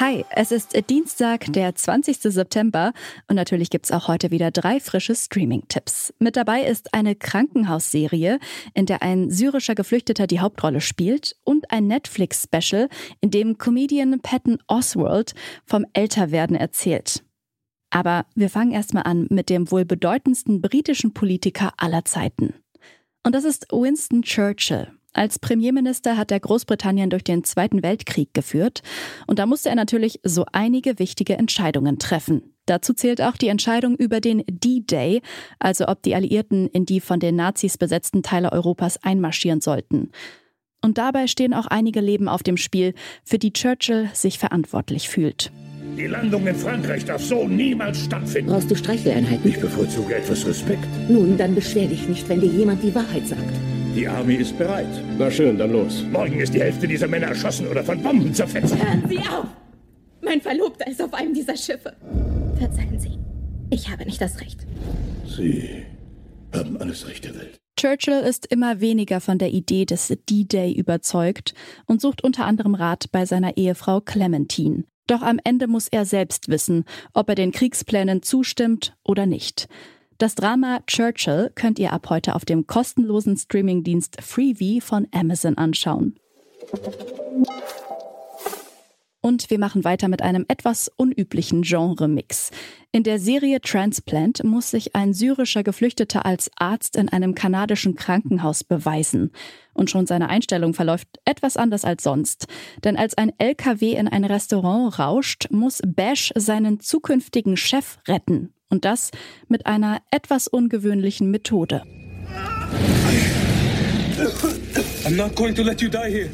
Hi, es ist Dienstag, der 20. September und natürlich gibt's auch heute wieder drei frische Streaming-Tipps. Mit dabei ist eine Krankenhausserie, in der ein syrischer Geflüchteter die Hauptrolle spielt und ein Netflix-Special, in dem Comedian Patton Oswald vom Älterwerden erzählt. Aber wir fangen erstmal an mit dem wohl bedeutendsten britischen Politiker aller Zeiten. Und das ist Winston Churchill. Als Premierminister hat er Großbritannien durch den Zweiten Weltkrieg geführt und da musste er natürlich so einige wichtige Entscheidungen treffen. Dazu zählt auch die Entscheidung über den D-Day, also ob die Alliierten in die von den Nazis besetzten Teile Europas einmarschieren sollten. Und dabei stehen auch einige Leben auf dem Spiel, für die Churchill sich verantwortlich fühlt. Die Landung in Frankreich darf so niemals stattfinden. Brauchst du Streicheleinheiten? Ich bevorzuge etwas Respekt. Nun, dann beschwer dich nicht, wenn dir jemand die Wahrheit sagt. Die Armee ist bereit. Na schön, dann los. Morgen ist die Hälfte dieser Männer erschossen oder von Bomben zerfetzt. Hören Sie auf! Mein Verlobter ist auf einem dieser Schiffe. Verzeihen Sie, ich habe nicht das Recht. Sie haben alles Recht der Welt. Churchill ist immer weniger von der Idee des D-Day überzeugt und sucht unter anderem Rat bei seiner Ehefrau Clementine. Doch am Ende muss er selbst wissen, ob er den Kriegsplänen zustimmt oder nicht. Das Drama Churchill könnt ihr ab heute auf dem kostenlosen Streamingdienst Freevee von Amazon anschauen. Und wir machen weiter mit einem etwas unüblichen Genre-Mix. In der Serie Transplant muss sich ein syrischer Geflüchteter als Arzt in einem kanadischen Krankenhaus beweisen. Und schon seine Einstellung verläuft etwas anders als sonst. Denn als ein LKW in ein Restaurant rauscht, muss Bash seinen zukünftigen Chef retten. Und das mit einer etwas ungewöhnlichen Methode. I'm not going to let you die here.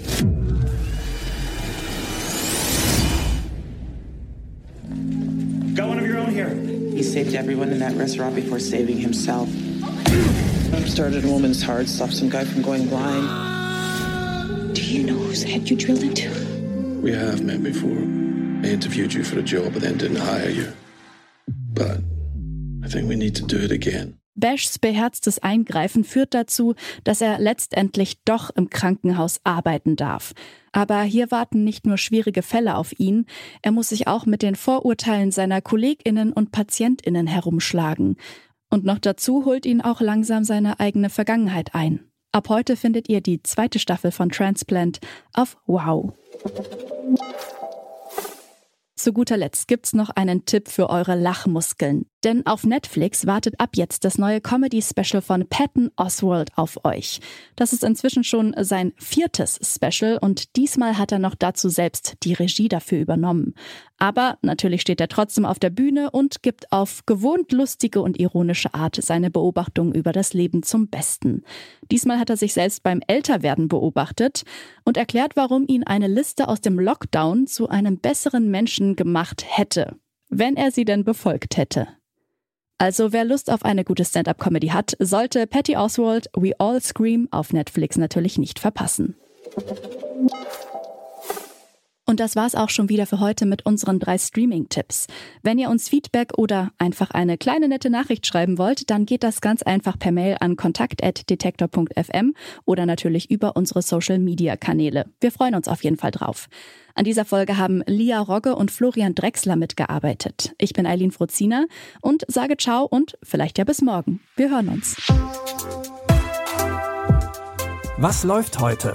Got one of your own here. He saved everyone in that restaurant before saving himself. Started a woman's heart, stopped some guy from going blind. Do you know whose head you drilled into? We have met before. I interviewed you for a job but then didn't hire you. But I think we need to do it again. Bashs beherztes Eingreifen führt dazu, dass er letztendlich doch im Krankenhaus arbeiten darf. Aber hier warten nicht nur schwierige Fälle auf ihn, er muss sich auch mit den Vorurteilen seiner Kolleginnen und Patientinnen herumschlagen. Und noch dazu holt ihn auch langsam seine eigene Vergangenheit ein. Ab heute findet ihr die zweite Staffel von Transplant auf Wow. Zu guter Letzt gibt's noch einen Tipp für eure Lachmuskeln. Denn auf Netflix wartet ab jetzt das neue Comedy-Special von Patton Oswald auf euch. Das ist inzwischen schon sein viertes Special und diesmal hat er noch dazu selbst die Regie dafür übernommen. Aber natürlich steht er trotzdem auf der Bühne und gibt auf gewohnt lustige und ironische Art seine Beobachtungen über das Leben zum Besten. Diesmal hat er sich selbst beim Älterwerden beobachtet und erklärt, warum ihn eine Liste aus dem Lockdown zu einem besseren Menschen gemacht hätte, wenn er sie denn befolgt hätte. Also wer Lust auf eine gute Stand-up-Comedy hat, sollte Patty Oswald We All Scream auf Netflix natürlich nicht verpassen. Und das war's auch schon wieder für heute mit unseren drei Streaming-Tipps. Wenn ihr uns Feedback oder einfach eine kleine nette Nachricht schreiben wollt, dann geht das ganz einfach per Mail an kontakt.detektor.fm oder natürlich über unsere Social-Media-Kanäle. Wir freuen uns auf jeden Fall drauf. An dieser Folge haben Lia Rogge und Florian Drexler mitgearbeitet. Ich bin Eileen Fruzina und sage ciao und vielleicht ja bis morgen. Wir hören uns. Was läuft heute?